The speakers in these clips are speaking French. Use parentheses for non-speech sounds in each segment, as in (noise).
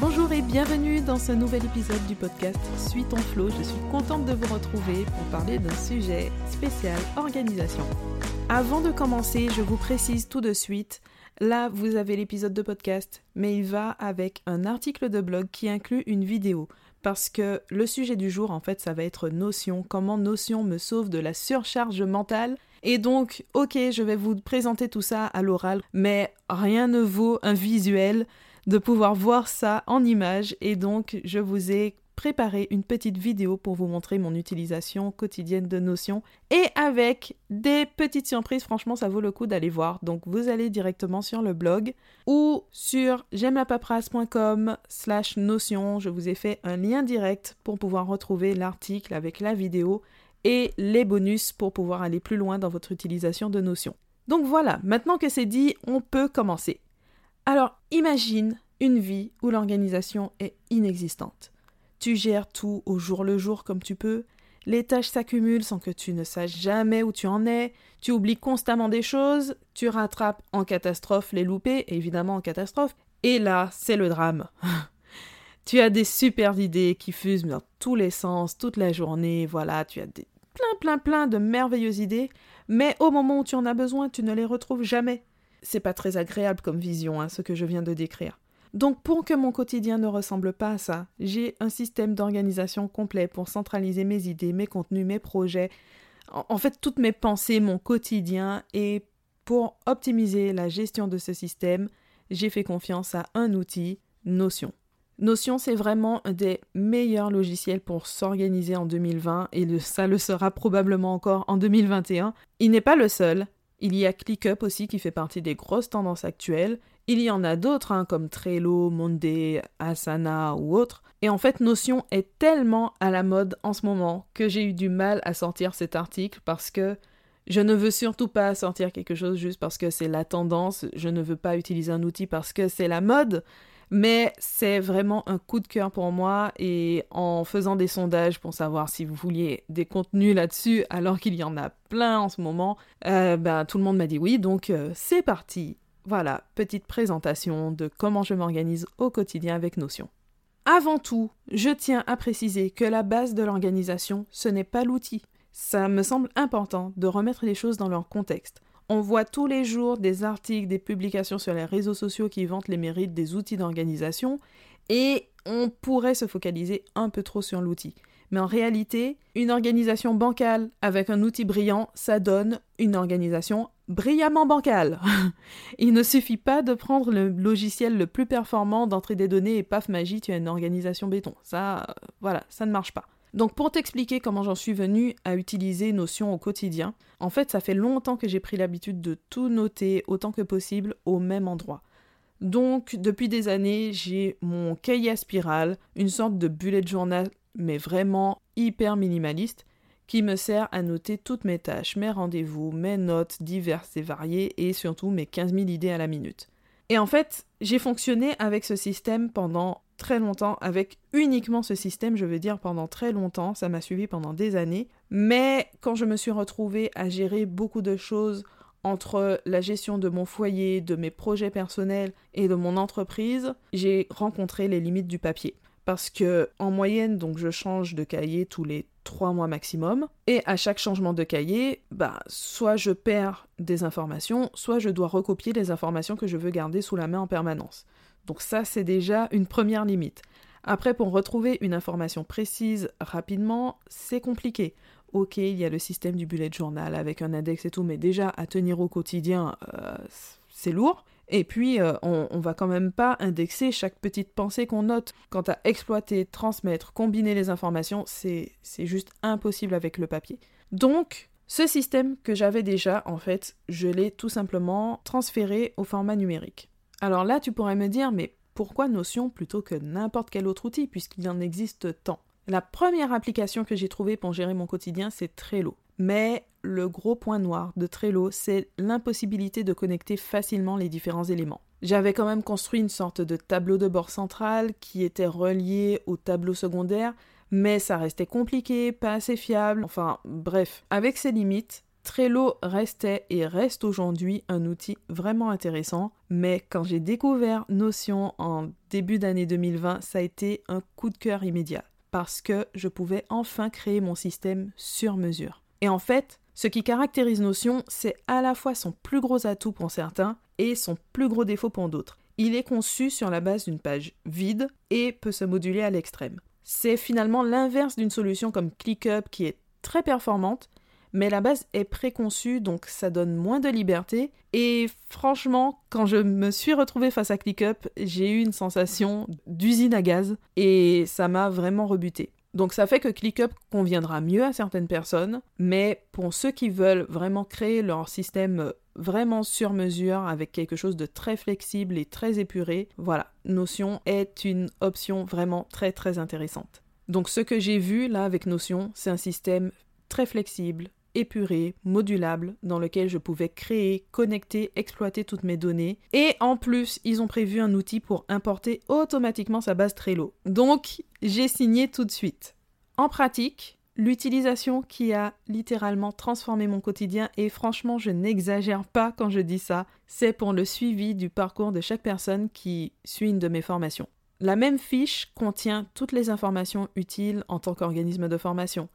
Bonjour et bienvenue dans ce nouvel épisode du podcast Suis ton flow. Je suis contente de vous retrouver pour parler d'un sujet spécial organisation. Avant de commencer, je vous précise tout de suite, là vous avez l'épisode de podcast, mais il va avec un article de blog qui inclut une vidéo parce que le sujet du jour, en fait, ça va être Notion, comment Notion me sauve de la surcharge mentale. Et donc, ok, je vais vous présenter tout ça à l'oral, mais rien ne vaut un visuel de pouvoir voir ça en image. Et donc, je vous ai préparé une petite vidéo pour vous montrer mon utilisation quotidienne de Notion et avec des petites surprises. Franchement, ça vaut le coup d'aller voir. Donc, vous allez directement sur le blog ou sur j'aime slash Notion. Je vous ai fait un lien direct pour pouvoir retrouver l'article avec la vidéo et les bonus pour pouvoir aller plus loin dans votre utilisation de Notion. Donc voilà, maintenant que c'est dit, on peut commencer. Alors, imagine une vie où l'organisation est inexistante. Tu gères tout au jour le jour comme tu peux. Les tâches s'accumulent sans que tu ne saches jamais où tu en es. Tu oublies constamment des choses. Tu rattrapes en catastrophe les loupés, évidemment en catastrophe. Et là, c'est le drame. (laughs) tu as des super idées qui fusent dans tous les sens toute la journée. Voilà, tu as des plein, plein, plein de merveilleuses idées. Mais au moment où tu en as besoin, tu ne les retrouves jamais. C'est pas très agréable comme vision, hein, ce que je viens de décrire. Donc pour que mon quotidien ne ressemble pas à ça, j'ai un système d'organisation complet pour centraliser mes idées, mes contenus, mes projets, en fait toutes mes pensées, mon quotidien, et pour optimiser la gestion de ce système, j'ai fait confiance à un outil, Notion. Notion, c'est vraiment un des meilleurs logiciels pour s'organiser en 2020 et ça le sera probablement encore en 2021. Il n'est pas le seul. Il y a ClickUp aussi qui fait partie des grosses tendances actuelles il y en a d'autres, hein, comme Trello, Monday, Asana ou autres. Et en fait, Notion est tellement à la mode en ce moment que j'ai eu du mal à sortir cet article parce que je ne veux surtout pas sortir quelque chose juste parce que c'est la tendance. Je ne veux pas utiliser un outil parce que c'est la mode. Mais c'est vraiment un coup de cœur pour moi et en faisant des sondages pour savoir si vous vouliez des contenus là-dessus alors qu'il y en a plein en ce moment, euh, ben, tout le monde m'a dit oui, donc euh, c'est parti. Voilà, petite présentation de comment je m'organise au quotidien avec Notion. Avant tout, je tiens à préciser que la base de l'organisation, ce n'est pas l'outil. Ça me semble important de remettre les choses dans leur contexte. On voit tous les jours des articles, des publications sur les réseaux sociaux qui vantent les mérites des outils d'organisation et on pourrait se focaliser un peu trop sur l'outil. Mais en réalité, une organisation bancale avec un outil brillant, ça donne une organisation brillamment bancale. (laughs) Il ne suffit pas de prendre le logiciel le plus performant d'entrée des données et paf magie, tu as une organisation béton. Ça, euh, voilà, ça ne marche pas. Donc pour t'expliquer comment j'en suis venue à utiliser Notion au quotidien, en fait ça fait longtemps que j'ai pris l'habitude de tout noter autant que possible au même endroit. Donc depuis des années j'ai mon cahier à spirale, une sorte de bullet journal mais vraiment hyper minimaliste, qui me sert à noter toutes mes tâches, mes rendez-vous, mes notes diverses et variées et surtout mes 15 000 idées à la minute. Et en fait, j'ai fonctionné avec ce système pendant très longtemps, avec uniquement ce système, je veux dire pendant très longtemps, ça m'a suivi pendant des années, mais quand je me suis retrouvée à gérer beaucoup de choses entre la gestion de mon foyer, de mes projets personnels et de mon entreprise, j'ai rencontré les limites du papier parce que en moyenne, donc je change de cahier tous les trois mois maximum, et à chaque changement de cahier, bah soit je perds des informations, soit je dois recopier les informations que je veux garder sous la main en permanence. Donc ça, c'est déjà une première limite. Après, pour retrouver une information précise rapidement, c'est compliqué. Ok, il y a le système du bullet journal avec un index et tout, mais déjà à tenir au quotidien, euh, c'est lourd. Et puis, euh, on, on, va quand même pas indexer chaque petite pensée qu'on note. Quant à exploiter, transmettre, combiner les informations, c'est juste impossible avec le papier. Donc, ce système que j'avais déjà, en fait, je l'ai tout simplement transféré au format numérique. Alors là, tu pourrais me dire, mais pourquoi Notion plutôt que n'importe quel autre outil, puisqu'il en existe tant? La première application que j'ai trouvée pour gérer mon quotidien, c'est Trello. Mais le gros point noir de Trello, c'est l'impossibilité de connecter facilement les différents éléments. J'avais quand même construit une sorte de tableau de bord central qui était relié au tableau secondaire, mais ça restait compliqué, pas assez fiable, enfin bref. Avec ces limites, Trello restait et reste aujourd'hui un outil vraiment intéressant, mais quand j'ai découvert Notion en début d'année 2020, ça a été un coup de cœur immédiat parce que je pouvais enfin créer mon système sur mesure. Et en fait, ce qui caractérise Notion, c'est à la fois son plus gros atout pour certains et son plus gros défaut pour d'autres. Il est conçu sur la base d'une page vide et peut se moduler à l'extrême. C'est finalement l'inverse d'une solution comme ClickUp qui est très performante, mais la base est préconçue, donc ça donne moins de liberté. Et franchement, quand je me suis retrouvée face à ClickUp, j'ai eu une sensation d'usine à gaz et ça m'a vraiment rebuté. Donc ça fait que ClickUp conviendra mieux à certaines personnes, mais pour ceux qui veulent vraiment créer leur système vraiment sur mesure avec quelque chose de très flexible et très épuré, voilà, Notion est une option vraiment très très intéressante. Donc ce que j'ai vu là avec Notion, c'est un système très flexible, épuré, modulable, dans lequel je pouvais créer, connecter, exploiter toutes mes données. Et en plus, ils ont prévu un outil pour importer automatiquement sa base Trello. Donc, j'ai signé tout de suite. En pratique, l'utilisation qui a littéralement transformé mon quotidien, et franchement, je n'exagère pas quand je dis ça, c'est pour le suivi du parcours de chaque personne qui suit une de mes formations. La même fiche contient toutes les informations utiles en tant qu'organisme de formation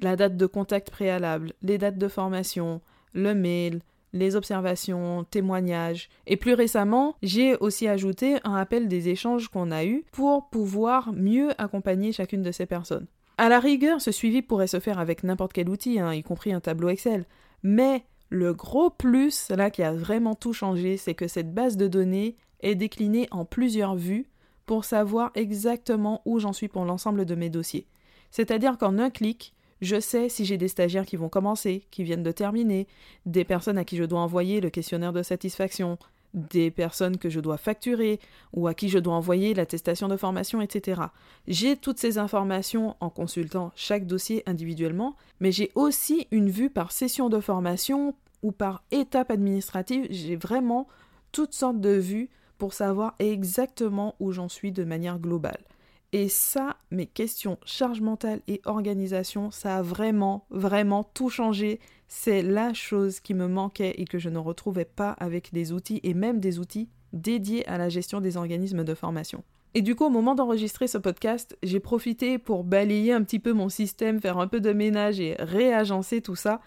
la date de contact préalable, les dates de formation, le mail, les observations, témoignages. Et plus récemment, j'ai aussi ajouté un rappel des échanges qu'on a eus pour pouvoir mieux accompagner chacune de ces personnes. À la rigueur, ce suivi pourrait se faire avec n'importe quel outil, hein, y compris un tableau Excel. Mais le gros plus, là qui a vraiment tout changé, c'est que cette base de données est déclinée en plusieurs vues pour savoir exactement où j'en suis pour l'ensemble de mes dossiers. C'est-à-dire qu'en un clic, je sais si j'ai des stagiaires qui vont commencer, qui viennent de terminer, des personnes à qui je dois envoyer le questionnaire de satisfaction, des personnes que je dois facturer ou à qui je dois envoyer l'attestation de formation, etc. J'ai toutes ces informations en consultant chaque dossier individuellement, mais j'ai aussi une vue par session de formation ou par étape administrative. J'ai vraiment toutes sortes de vues pour savoir exactement où j'en suis de manière globale. Et ça, mes questions charge mentale et organisation, ça a vraiment, vraiment tout changé. C'est la chose qui me manquait et que je ne retrouvais pas avec des outils et même des outils dédiés à la gestion des organismes de formation. Et du coup, au moment d'enregistrer ce podcast, j'ai profité pour balayer un petit peu mon système, faire un peu de ménage et réagencer tout ça.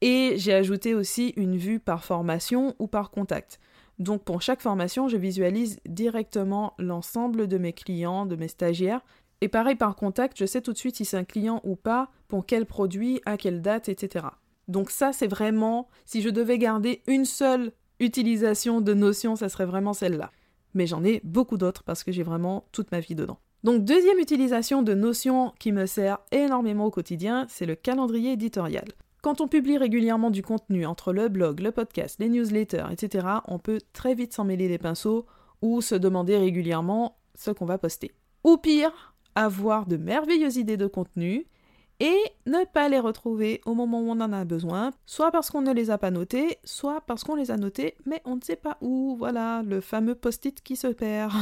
Et j'ai ajouté aussi une vue par formation ou par contact. Donc pour chaque formation, je visualise directement l'ensemble de mes clients, de mes stagiaires. Et pareil par contact, je sais tout de suite si c'est un client ou pas, pour quel produit, à quelle date, etc. Donc ça, c'est vraiment, si je devais garder une seule utilisation de Notion, ça serait vraiment celle-là. Mais j'en ai beaucoup d'autres parce que j'ai vraiment toute ma vie dedans. Donc deuxième utilisation de Notion qui me sert énormément au quotidien, c'est le calendrier éditorial. Quand on publie régulièrement du contenu entre le blog, le podcast, les newsletters, etc., on peut très vite s'en mêler les pinceaux ou se demander régulièrement ce qu'on va poster. Ou pire, avoir de merveilleuses idées de contenu et ne pas les retrouver au moment où on en a besoin, soit parce qu'on ne les a pas notées, soit parce qu'on les a notées, mais on ne sait pas où. Voilà, le fameux post-it qui se perd.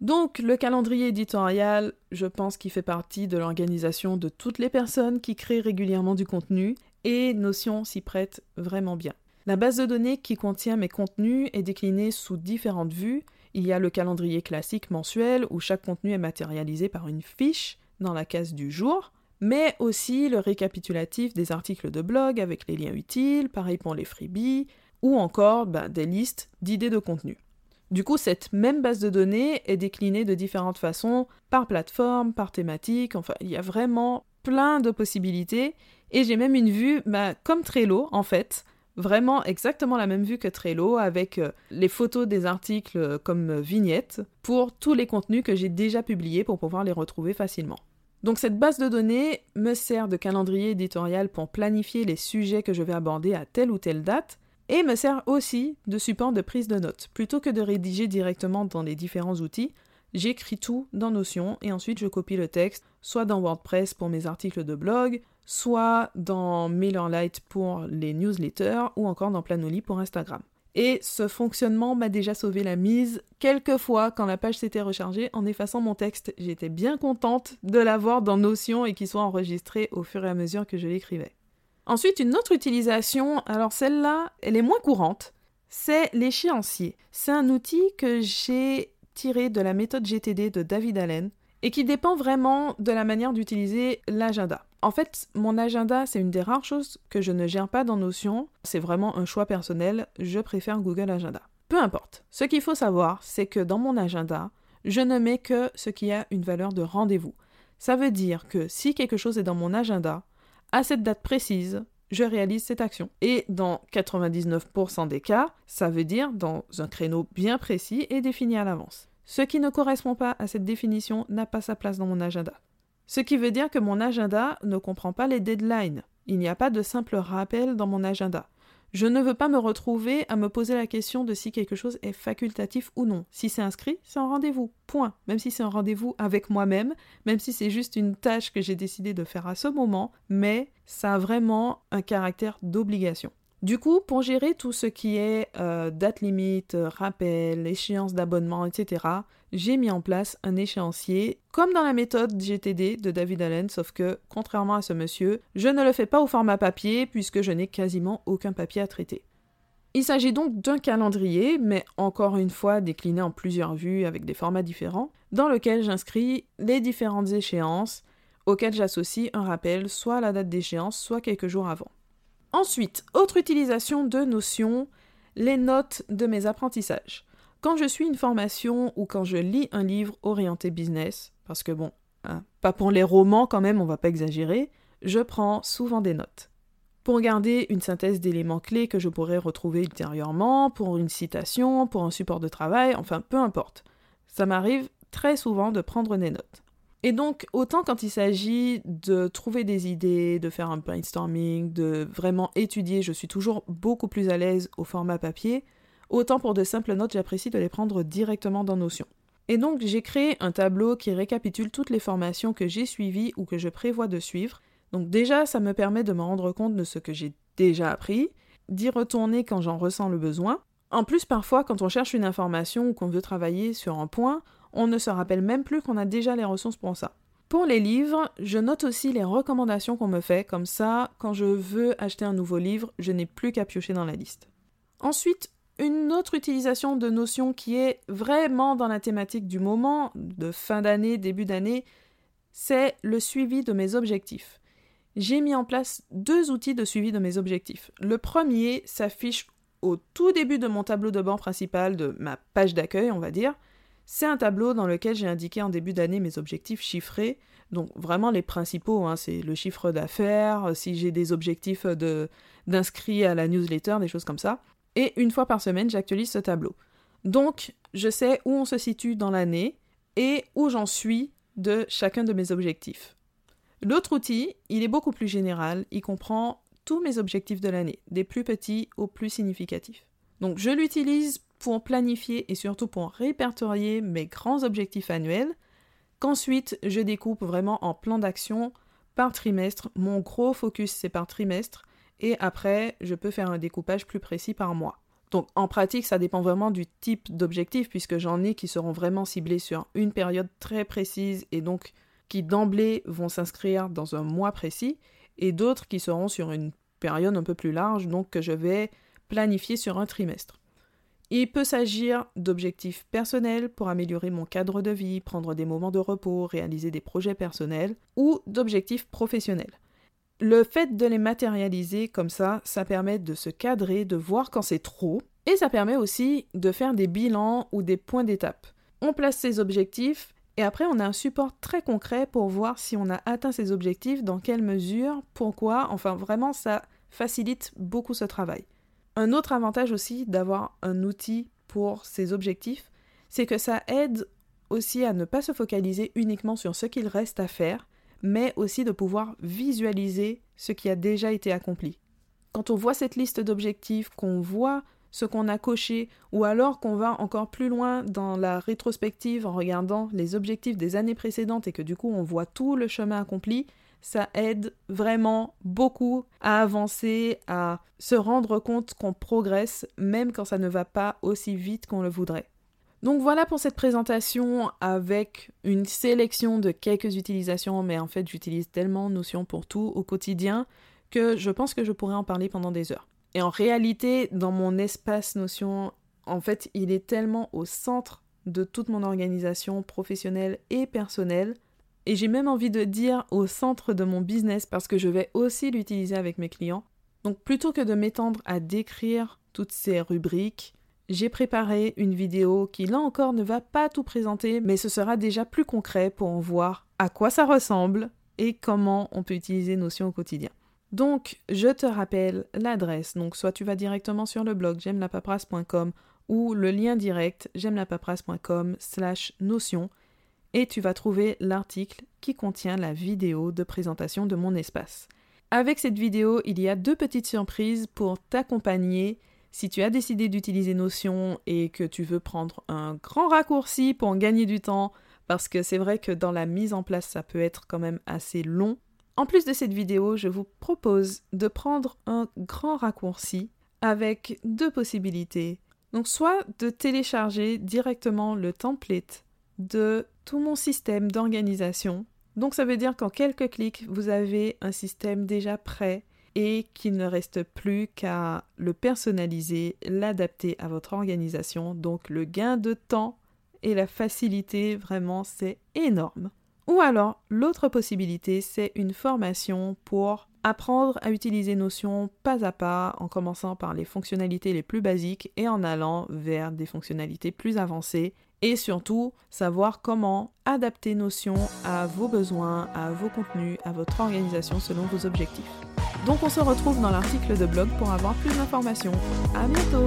Donc le calendrier éditorial, je pense qu'il fait partie de l'organisation de toutes les personnes qui créent régulièrement du contenu et Notion s'y prête vraiment bien. La base de données qui contient mes contenus est déclinée sous différentes vues. Il y a le calendrier classique mensuel où chaque contenu est matérialisé par une fiche dans la case du jour, mais aussi le récapitulatif des articles de blog avec les liens utiles, pareil pour les freebies, ou encore ben, des listes d'idées de contenu. Du coup, cette même base de données est déclinée de différentes façons, par plateforme, par thématique, enfin, il y a vraiment plein de possibilités. Et j'ai même une vue, bah, comme Trello, en fait, vraiment exactement la même vue que Trello, avec euh, les photos des articles euh, comme vignettes, pour tous les contenus que j'ai déjà publiés pour pouvoir les retrouver facilement. Donc cette base de données me sert de calendrier éditorial pour planifier les sujets que je vais aborder à telle ou telle date, et me sert aussi de support de prise de notes. Plutôt que de rédiger directement dans les différents outils, j'écris tout dans Notion et ensuite je copie le texte, soit dans WordPress pour mes articles de blog, soit dans MailerLite pour les newsletters ou encore dans Planoly pour Instagram. Et ce fonctionnement m'a déjà sauvé la mise. Quelquefois, quand la page s'était rechargée, en effaçant mon texte, j'étais bien contente de l'avoir dans Notion et qu'il soit enregistré au fur et à mesure que je l'écrivais. Ensuite, une autre utilisation, alors celle-là, elle est moins courante, c'est l'échéancier. C'est un outil que j'ai tiré de la méthode GTD de David Allen et qui dépend vraiment de la manière d'utiliser l'agenda. En fait, mon agenda, c'est une des rares choses que je ne gère pas dans Notion. C'est vraiment un choix personnel. Je préfère Google Agenda. Peu importe. Ce qu'il faut savoir, c'est que dans mon agenda, je ne mets que ce qui a une valeur de rendez-vous. Ça veut dire que si quelque chose est dans mon agenda, à cette date précise, je réalise cette action. Et dans 99% des cas, ça veut dire dans un créneau bien précis et défini à l'avance. Ce qui ne correspond pas à cette définition n'a pas sa place dans mon agenda. Ce qui veut dire que mon agenda ne comprend pas les deadlines. Il n'y a pas de simple rappel dans mon agenda. Je ne veux pas me retrouver à me poser la question de si quelque chose est facultatif ou non. Si c'est inscrit, c'est un rendez-vous. Point. Même si c'est un rendez-vous avec moi-même, même si c'est juste une tâche que j'ai décidé de faire à ce moment, mais ça a vraiment un caractère d'obligation. Du coup, pour gérer tout ce qui est euh, date limite, euh, rappel, échéance d'abonnement, etc., j'ai mis en place un échéancier, comme dans la méthode GTD de David Allen, sauf que, contrairement à ce monsieur, je ne le fais pas au format papier puisque je n'ai quasiment aucun papier à traiter. Il s'agit donc d'un calendrier, mais encore une fois décliné en plusieurs vues avec des formats différents, dans lequel j'inscris les différentes échéances auxquelles j'associe un rappel, soit à la date d'échéance, soit quelques jours avant. Ensuite, autre utilisation de notions, les notes de mes apprentissages. Quand je suis une formation ou quand je lis un livre orienté business, parce que bon, hein, pas pour les romans quand même, on va pas exagérer, je prends souvent des notes. Pour garder une synthèse d'éléments clés que je pourrais retrouver ultérieurement, pour une citation, pour un support de travail, enfin peu importe. Ça m'arrive très souvent de prendre des notes. Et donc, autant quand il s'agit de trouver des idées, de faire un brainstorming, de vraiment étudier, je suis toujours beaucoup plus à l'aise au format papier, autant pour de simples notes, j'apprécie de les prendre directement dans Notion. Et donc, j'ai créé un tableau qui récapitule toutes les formations que j'ai suivies ou que je prévois de suivre. Donc déjà, ça me permet de me rendre compte de ce que j'ai déjà appris, d'y retourner quand j'en ressens le besoin. En plus, parfois, quand on cherche une information ou qu'on veut travailler sur un point, on ne se rappelle même plus qu'on a déjà les ressources pour ça. Pour les livres, je note aussi les recommandations qu'on me fait, comme ça, quand je veux acheter un nouveau livre, je n'ai plus qu'à piocher dans la liste. Ensuite, une autre utilisation de notion qui est vraiment dans la thématique du moment, de fin d'année, début d'année, c'est le suivi de mes objectifs. J'ai mis en place deux outils de suivi de mes objectifs. Le premier s'affiche au tout début de mon tableau de bord principal, de ma page d'accueil, on va dire. C'est un tableau dans lequel j'ai indiqué en début d'année mes objectifs chiffrés. Donc vraiment les principaux, hein, c'est le chiffre d'affaires, si j'ai des objectifs d'inscrits à la newsletter, des choses comme ça. Et une fois par semaine, j'actualise ce tableau. Donc je sais où on se situe dans l'année et où j'en suis de chacun de mes objectifs. L'autre outil, il est beaucoup plus général, il comprend tous mes objectifs de l'année, des plus petits aux plus significatifs. Donc je l'utilise pour planifier et surtout pour répertorier mes grands objectifs annuels, qu'ensuite je découpe vraiment en plan d'action par trimestre. Mon gros focus c'est par trimestre et après je peux faire un découpage plus précis par mois. Donc en pratique ça dépend vraiment du type d'objectif puisque j'en ai qui seront vraiment ciblés sur une période très précise et donc qui d'emblée vont s'inscrire dans un mois précis et d'autres qui seront sur une période un peu plus large donc que je vais planifier sur un trimestre. Il peut s'agir d'objectifs personnels pour améliorer mon cadre de vie, prendre des moments de repos, réaliser des projets personnels, ou d'objectifs professionnels. Le fait de les matérialiser comme ça, ça permet de se cadrer, de voir quand c'est trop, et ça permet aussi de faire des bilans ou des points d'étape. On place ses objectifs et après on a un support très concret pour voir si on a atteint ses objectifs, dans quelle mesure, pourquoi, enfin vraiment ça facilite beaucoup ce travail. Un autre avantage aussi d'avoir un outil pour ses objectifs, c'est que ça aide aussi à ne pas se focaliser uniquement sur ce qu'il reste à faire, mais aussi de pouvoir visualiser ce qui a déjà été accompli. Quand on voit cette liste d'objectifs, qu'on voit ce qu'on a coché, ou alors qu'on va encore plus loin dans la rétrospective en regardant les objectifs des années précédentes et que du coup on voit tout le chemin accompli, ça aide vraiment beaucoup à avancer, à se rendre compte qu'on progresse, même quand ça ne va pas aussi vite qu'on le voudrait. Donc voilà pour cette présentation avec une sélection de quelques utilisations, mais en fait j'utilise tellement Notion pour tout au quotidien que je pense que je pourrais en parler pendant des heures. Et en réalité, dans mon espace Notion, en fait, il est tellement au centre de toute mon organisation professionnelle et personnelle. Et j'ai même envie de dire au centre de mon business parce que je vais aussi l'utiliser avec mes clients. Donc plutôt que de m'étendre à décrire toutes ces rubriques, j'ai préparé une vidéo qui là encore ne va pas tout présenter, mais ce sera déjà plus concret pour en voir à quoi ça ressemble et comment on peut utiliser Notion au quotidien. Donc, je te rappelle l'adresse. Donc, soit tu vas directement sur le blog j'aime la ou le lien direct j'aime la slash notion et tu vas trouver l'article qui contient la vidéo de présentation de mon espace. Avec cette vidéo, il y a deux petites surprises pour t'accompagner si tu as décidé d'utiliser Notion et que tu veux prendre un grand raccourci pour en gagner du temps, parce que c'est vrai que dans la mise en place, ça peut être quand même assez long. En plus de cette vidéo, je vous propose de prendre un grand raccourci avec deux possibilités. Donc soit de télécharger directement le template de tout mon système d'organisation. Donc ça veut dire qu'en quelques clics, vous avez un système déjà prêt et qu'il ne reste plus qu'à le personnaliser, l'adapter à votre organisation. Donc le gain de temps et la facilité, vraiment, c'est énorme. Ou alors, l'autre possibilité, c'est une formation pour apprendre à utiliser Notion pas à pas en commençant par les fonctionnalités les plus basiques et en allant vers des fonctionnalités plus avancées et surtout savoir comment adapter Notion à vos besoins, à vos contenus, à votre organisation selon vos objectifs. Donc on se retrouve dans l'article de blog pour avoir plus d'informations. À bientôt